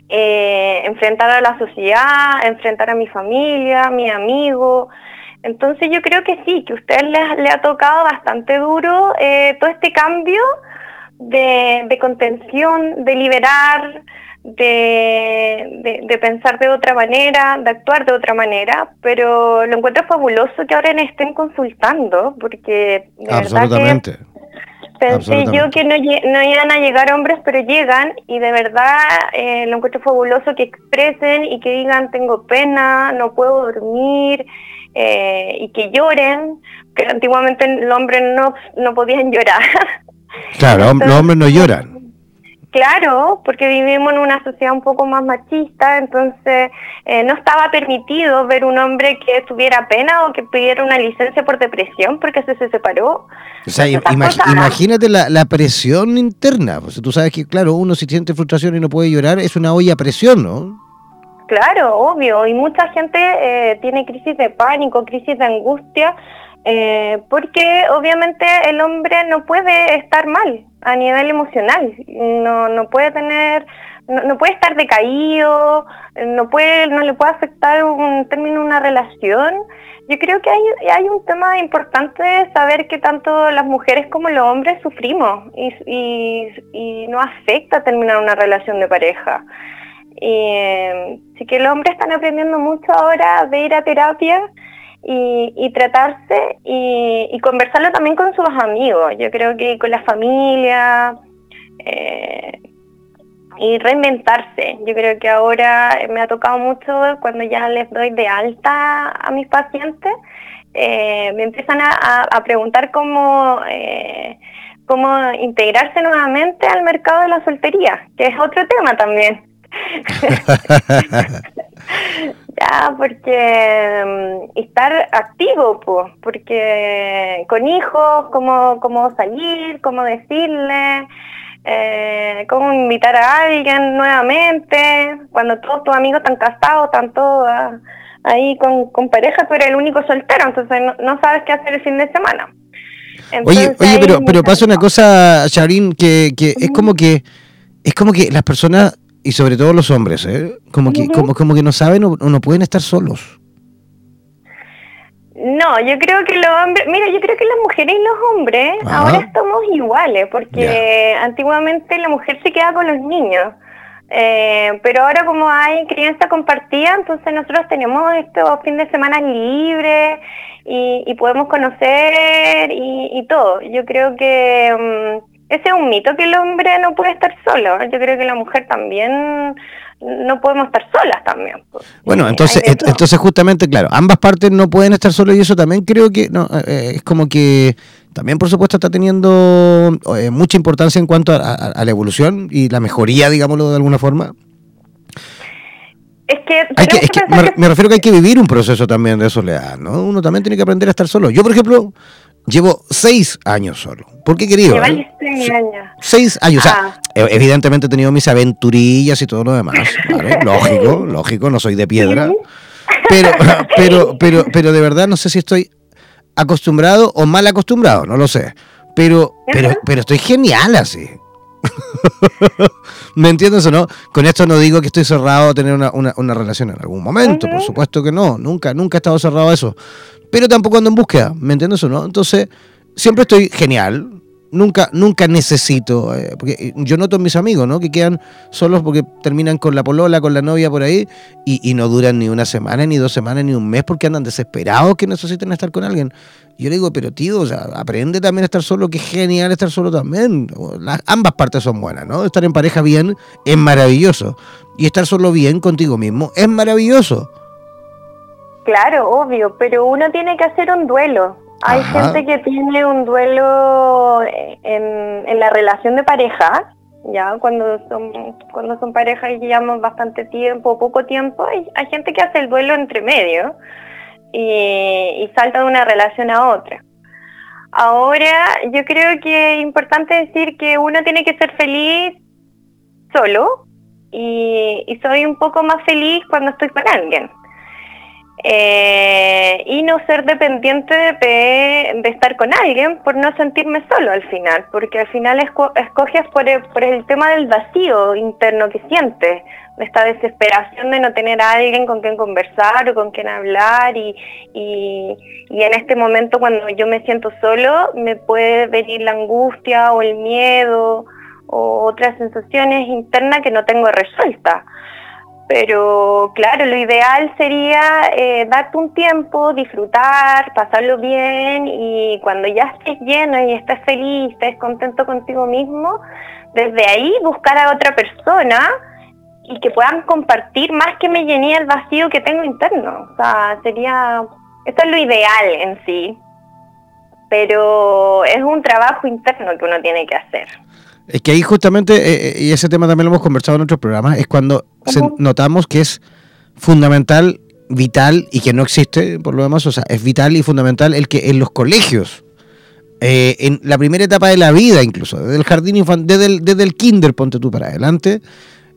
eh, enfrentar a la sociedad, enfrentar a mi familia, a mi amigo. Entonces yo creo que sí, que a usted le, ha tocado bastante duro eh, todo este cambio de, contención, de liberar, de, de, pensar de otra manera, de actuar de otra manera, pero lo encuentro fabuloso que ahora me estén consultando, porque de verdad que Pensé yo que no, no, iban a llegar hombres, pero llegan y de verdad eh, lo encuentro fabuloso que expresen y que digan tengo pena, no puedo dormir eh, y que lloren, que antiguamente los hombres no, no podían (laughs) llorar. Claro, los hombres no lloran. Claro, porque vivimos en una sociedad un poco más machista, entonces eh, no estaba permitido ver un hombre que tuviera pena o que pidiera una licencia por depresión porque se, se separó. O sea, imagínate la, presión interna. Pues, tú sabes que, claro, uno si siente frustración y no puede llorar, es una olla a presión, ¿no? Claro, obvio. Y mucha gente eh, tiene crisis de pánico, crisis de angustia, eh, porque obviamente el hombre no puede estar mal a nivel emocional, no, no puede tener, no, puede estar decaído, no puede, no le puede afectar un término una relación. Yo creo que hay, hay un tema importante saber que tanto las mujeres como los hombres sufrimos y, y no afecta terminar una relación de pareja. Y sí que los hombres están aprendiendo mucho ahora de ir a terapia y, tratarse y, conversarlo también con sus amigos, yo creo que con la familia eh, y reinventarse. Yo creo que ahora me ha tocado mucho cuando ya les doy de alta a mis pacientes, eh, me empiezan a, preguntar cómo... Eh, cómo integrarse nuevamente al mercado de la soltería, que es otro tema también. (laughs) ya, porque mm, estar activo, pues, porque con hijos, cómo, cómo salir, cómo decirle, eh, cómo invitar a alguien nuevamente, cuando todos tus amigos están casados, están todos ah, ahí con, con, pareja, tú eres el único soltero, entonces no, sabes qué hacer el fin de semana. oye, oye, pero, pero pasa una cosa, Sharin, que, que es como que es como que las personas y sobre todo los hombres, ¿eh? como, que, como, como que no saben o, no pueden estar solos. No, yo creo que los hombres, mira, yo creo que las mujeres y los hombres ahora estamos iguales, porque antiguamente la mujer se queda con los niños, eh, pero ahora como hay crianza compartida, entonces nosotros tenemos estos fines de semana libres y, podemos conocer y, todo. Yo creo que... Mm, ese es un mito que el hombre no puede estar solo. Yo creo que la mujer también no podemos estar solas también. Pues. Bueno, entonces, entonces justamente, claro, ambas partes no pueden estar solas y eso también creo que no, eh, es como que también por supuesto está teniendo eh, mucha importancia en cuanto a, la evolución y la mejoría, digámoslo de alguna forma. Es que, me, refiero que hay que vivir un proceso también de soledad, ¿no? Uno también tiene que aprender a estar solo. Yo, por ejemplo, Llevo seis años solo. ¿Por qué querido? ¿eh? seis años. Seis años. O sea, ah. evidentemente he tenido mis aventurillas y todo lo demás. (laughs) lógico, lógico, no soy de piedra. Pero, (laughs) (laughs) pero, pero, pero de verdad no sé si estoy acostumbrado o mal acostumbrado, no lo sé. Pero, pero, pero estoy genial así. ¿Me entiendes o no? Con esto no digo que estoy cerrado a tener una, una, relación en algún momento, por supuesto que no, nunca, nunca he estado cerrado a eso. Pero tampoco ando en búsqueda, ¿me entiendes o no? Entonces, siempre estoy genial, nunca, nunca necesito, eh, porque eh, yo noto mis amigos, ¿no? Que quedan solos porque terminan con la polola, con la novia por ahí, y, no duran ni una semana, ni dos semanas, ni un mes, porque andan desesperados que necesiten estar con alguien. Yo le digo, pero tío, o sea, aprende también a estar solo, que es genial estar solo también. ambas partes son buenas, ¿no? Estar en pareja bien es maravilloso. Y estar solo bien contigo mismo es maravilloso. Claro, obvio, pero uno tiene que hacer un duelo. Hay gente que tiene un duelo en, en la relación de pareja, ya cuando son cuando son parejas y llevamos bastante tiempo, poco tiempo, hay, hay gente que hace el duelo entre medio y, salta de una relación a otra. Ahora, yo creo que es importante decir que uno tiene que ser feliz solo y, y soy un poco más feliz cuando estoy con alguien. Eh, y no ser dependiente de, estar con alguien por no sentirme solo al final, porque al final escoges por el, por el tema del vacío interno que sientes, de esta desesperación de no tener a alguien con quien conversar o con quien hablar y, y, y en este momento cuando yo me siento solo me puede venir la angustia o el miedo o otras sensaciones internas que no tengo resueltas. Pero claro, lo ideal sería eh, darte un tiempo, disfrutar, pasarlo bien y cuando ya estés lleno y estés feliz, estés contento contigo mismo, desde ahí buscar a otra persona y que puedan compartir más que me llené el vacío que tengo interno. O sea, sería, esto es lo ideal en sí, pero es un trabajo interno que uno tiene que hacer. Es que ahí justamente, eh, eh, y ese tema también lo hemos conversado en otros programas, es cuando notamos que es fundamental, vital y que no existe, por lo demás, o sea, es vital y fundamental el que en los colegios, eh, en la primera etapa de la vida incluso, desde el jardín infantil, desde el, desde el kinder, ponte tú para adelante,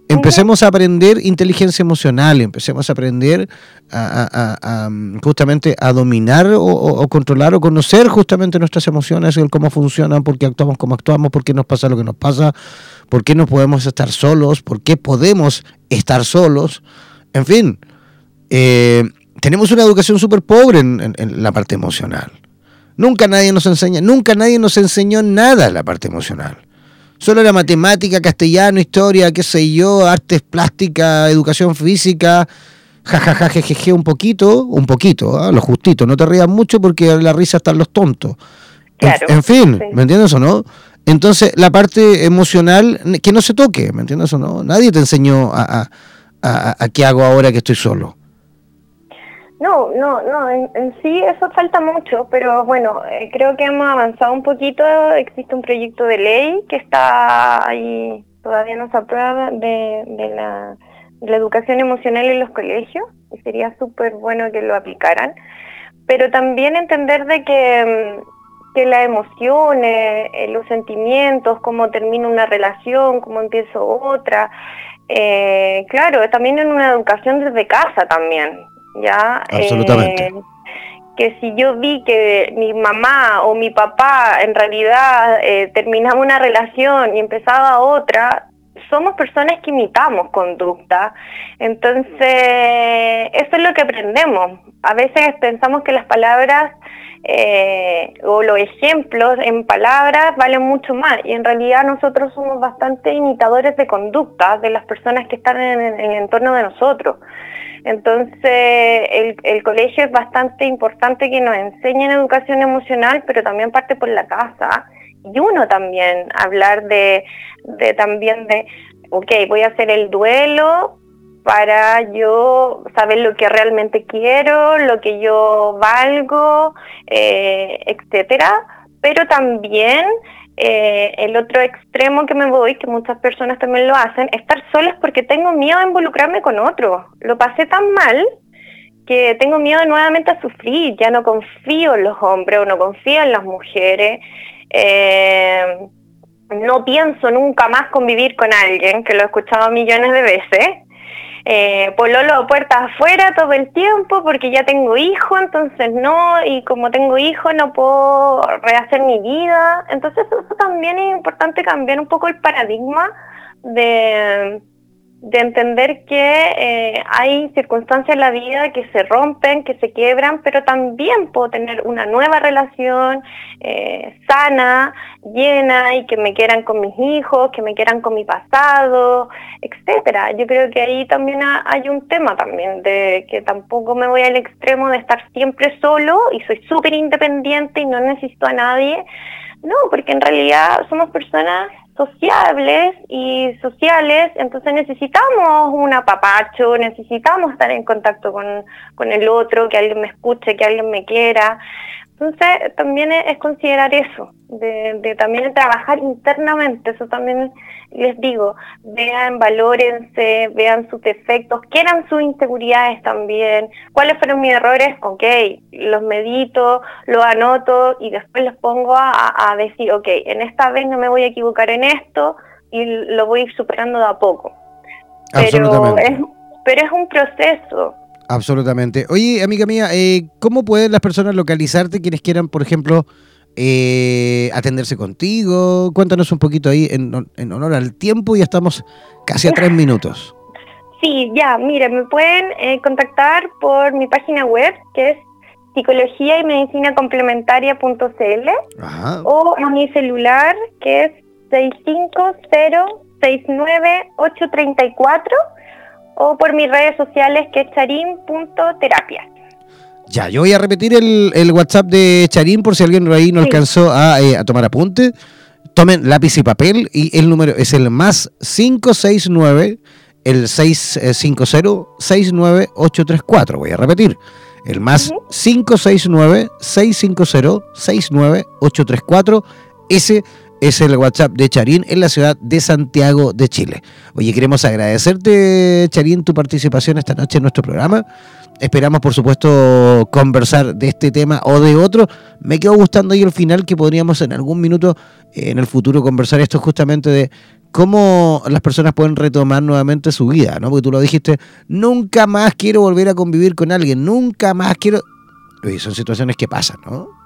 empecemos a aprender inteligencia emocional, empecemos a aprender a, justamente a dominar o, controlar o conocer justamente nuestras emociones, cómo funcionan, por qué actuamos como actuamos, por qué nos pasa lo que nos pasa, por qué no podemos estar solos, por qué podemos estar solos, en fin, eh, tenemos una educación súper pobre en, en la parte emocional. Nunca nadie nos enseña, nunca nadie nos enseñó nada en la parte emocional. Solo era matemática, castellano, historia, qué sé yo, artes plásticas, educación física, jajaja, jejeje, un poquito, un poquito, ¿ah? lo justito, no te rías mucho porque la risa están los tontos. en, fin, ¿me entiendes o no? Entonces, la parte emocional, que no se toque, ¿me entiendes o no? Nadie te enseñó a, a, a qué hago ahora que estoy solo. No, no, no, en, sí eso falta mucho, pero bueno, eh, creo que hemos avanzado un poquito. Existe un proyecto de ley que está ahí, todavía no se aprueba, de, de, la, la educación emocional en los colegios, y sería súper bueno que lo aplicaran. Pero también entender de que, mm, que las emociones, eh, los sentimientos, cómo termina una relación, cómo empiezo otra, eh, claro, también en una educación desde casa también, ¿ya? Absolutamente. Eh, que si yo vi que mi mamá o mi papá en realidad eh, terminaba una relación y empezaba otra, somos personas que imitamos conducta. Entonces, eso es lo que aprendemos. A veces pensamos que las palabras eh, o los ejemplos en palabras valen mucho más y en realidad nosotros somos bastante imitadores de conducta de las personas que están en el entorno de nosotros. Entonces, el, colegio es bastante importante que nos enseñen educación emocional, pero también parte por la casa. Y uno también, hablar de, de también de, ok, voy a hacer el duelo para yo saber lo que realmente quiero, lo que yo valgo, eh, etcétera, pero también eh, el otro extremo que me voy, que muchas personas también lo hacen, estar solas porque tengo miedo a involucrarme con otro. Lo pasé tan mal porque tengo miedo nuevamente a sufrir, ya no confío en los hombres o no confío en las mujeres. Eh, no pienso nunca más convivir con alguien, que lo he escuchado millones de veces. Eh, pololo puertas afuera todo el tiempo porque ya tengo hijo, entonces no, y como tengo hijo no puedo rehacer mi vida. Entonces eso también es importante cambiar un poco el paradigma de de entender que eh, hay circunstancias en la vida que se rompen, que se quiebran, pero también puedo tener una nueva relación eh, sana, llena y que me quieran con mis hijos, que me quieran con mi pasado, etcétera. Yo creo que ahí también hay un tema también de que tampoco me voy al extremo de estar siempre solo y soy súper independiente y no necesito a nadie. No, porque en realidad somos personas sociables y sociales, entonces necesitamos un apapacho, necesitamos estar en contacto con, con el otro, que alguien me escuche, que alguien me quiera. Entonces, también es, considerar eso, de, también trabajar internamente, eso también les digo, vean, valórense, vean sus defectos, quieran sus inseguridades también, cuáles fueron mis errores, ok, los medito, los anoto y después los pongo a, decir, ok, en esta vez no me voy a equivocar en esto y lo voy a ir superando de a poco. Pero es, pero es un proceso, Absolutamente. Oye, amiga mía, eh, ¿cómo pueden las personas localizarte quienes quieran, por ejemplo, eh, atenderse contigo? Cuéntanos un poquito ahí en, honor al tiempo, ya estamos casi a tres minutos. (laughs) Sí, ya, mire, me pueden eh, contactar por mi página web, que es psicología y medicina complementaria.cl o a mi celular, que es 650-69834 o por mis redes sociales que es charín.terapia. Ya, yo voy a repetir el, el, WhatsApp de Charín por si alguien ahí no alcanzó a, eh, a, tomar apunte. Tomen lápiz y papel y el número es el más 569, el 650-69834. Voy a repetir. El más 569-650-69834. Ese es el WhatsApp de Charín en la ciudad de Santiago de Chile. Oye, queremos agradecerte, Charín, tu participación esta noche en nuestro programa. Esperamos, por supuesto, conversar de este tema o de otro. Me quedó gustando ahí el final que podríamos en algún minuto eh, en el futuro conversar esto justamente de cómo las personas pueden retomar nuevamente su vida, ¿no? Porque tú lo dijiste, nunca más quiero volver a convivir con alguien, nunca más quiero... Oye, son situaciones que pasan, ¿no?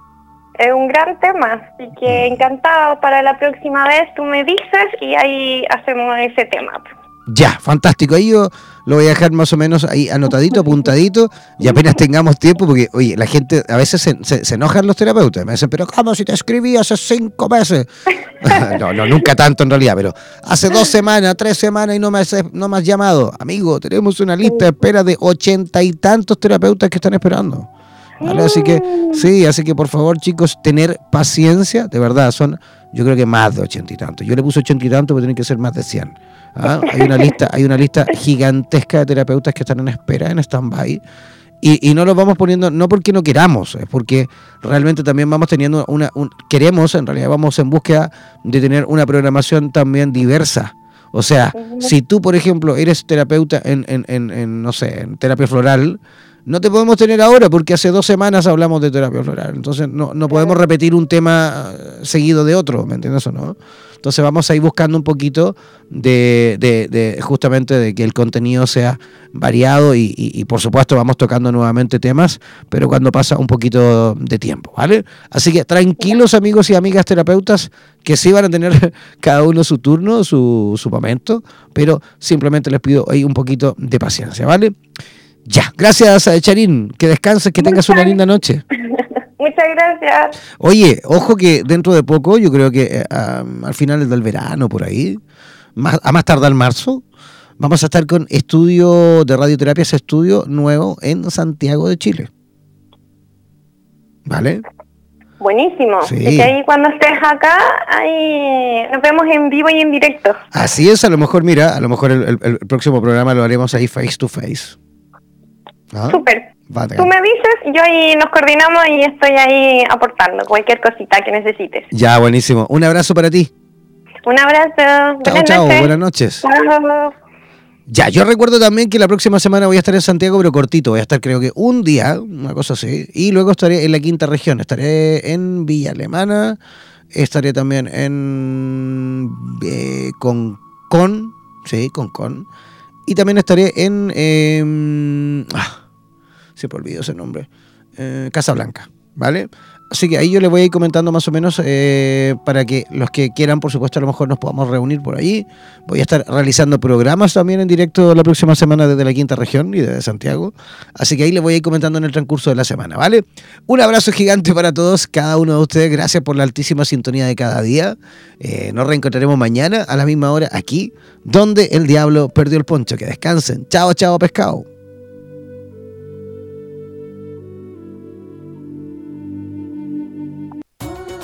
Es un gran tema, así que mm. encantado para la próxima vez tú me dices y ahí hacemos ese tema. Ya, fantástico. Ahí yo lo voy a dejar más o menos ahí anotadito, apuntadito, y apenas tengamos tiempo, porque, oye, la gente a veces se, se, enojan los terapeutas. Me dicen, pero ¿cómo si te escribí hace cinco meses? (laughs) (laughs) no, no, nunca tanto en realidad, pero hace dos semanas, tres semanas y no me, has, no me has llamado. Amigo, tenemos una lista de espera de ochenta y tantos terapeutas que están esperando. Así que, sí, así que por favor, chicos, tener paciencia, de verdad, son, yo creo que más de ochenta y tantos. Yo le puse ochenta y tantos, pero tienen que ser más de cien. ¿ah? Hay una lista, hay una lista gigantesca de terapeutas que están en espera, en stand-by. Y, y, no los vamos poniendo, no porque no queramos, es porque realmente también vamos teniendo una, queremos, en realidad vamos en búsqueda de tener una programación también diversa. O sea, si tú, por ejemplo, eres terapeuta en, en, en no sé, en terapia floral, no te podemos tener ahora porque hace dos semanas hablamos de terapia floral. Entonces no, no podemos repetir un tema eh, seguido de otro, ¿me entiendes o no? Entonces vamos a ir buscando un poquito de, de, justamente de que el contenido sea variado y, y, por supuesto vamos tocando nuevamente temas, pero cuando pasa un poquito de tiempo, ¿vale? Así que tranquilos amigos y amigas terapeutas que sí van a tener (laughs) cada uno su turno, su, su momento, pero simplemente les pido ahí un poquito de paciencia, ¿vale? Ya, gracias a Charín, que descanses, que tengas una linda noche. (laughs) Muchas gracias. Oye, ojo que dentro de poco, yo creo que eh, al final del verano, por ahí, más, a más tardar marzo, vamos a estar con estudio de radioterapia, ese estudio nuevo en Santiago de Chile. ¿Vale? Buenísimo. Sí. ahí cuando estés acá, ahí nos vemos en vivo y en directo. Así es, a lo mejor, mira, a lo mejor el próximo programa lo haremos ahí face to face. ¿Ah? Súper. Tú me dices, yo ahí nos coordinamos y estoy ahí aportando cualquier cosita que necesites. Ya, buenísimo. Un abrazo para ti. Un abrazo. Chao, chao. Buenas noches. Ya, yo recuerdo también que la próxima semana voy a estar en Santiago, pero cortito. Voy a estar creo que un día, una cosa así. Y luego estaré en la quinta región. Estaré en Villa Alemana. Estaré también en eh, Concon. Sí, Concon. Y también estaré en... Eh, ah, se me olvidó ese nombre. Eh, Casablanca, ¿vale? Así que ahí yo les voy a ir comentando más o menos eh, para que los que quieran, por supuesto, a lo mejor nos podamos reunir por allí. Voy a estar realizando programas también en directo la próxima semana desde la quinta región y desde Santiago. Así que ahí les voy a ir comentando en el transcurso de la semana, ¿vale? Un abrazo gigante para todos, cada uno de ustedes. Gracias por la altísima sintonía de cada día. Eh, nos reencontraremos mañana a la misma hora aquí, donde el diablo perdió el poncho. Que descansen. Chao, chao, pescado.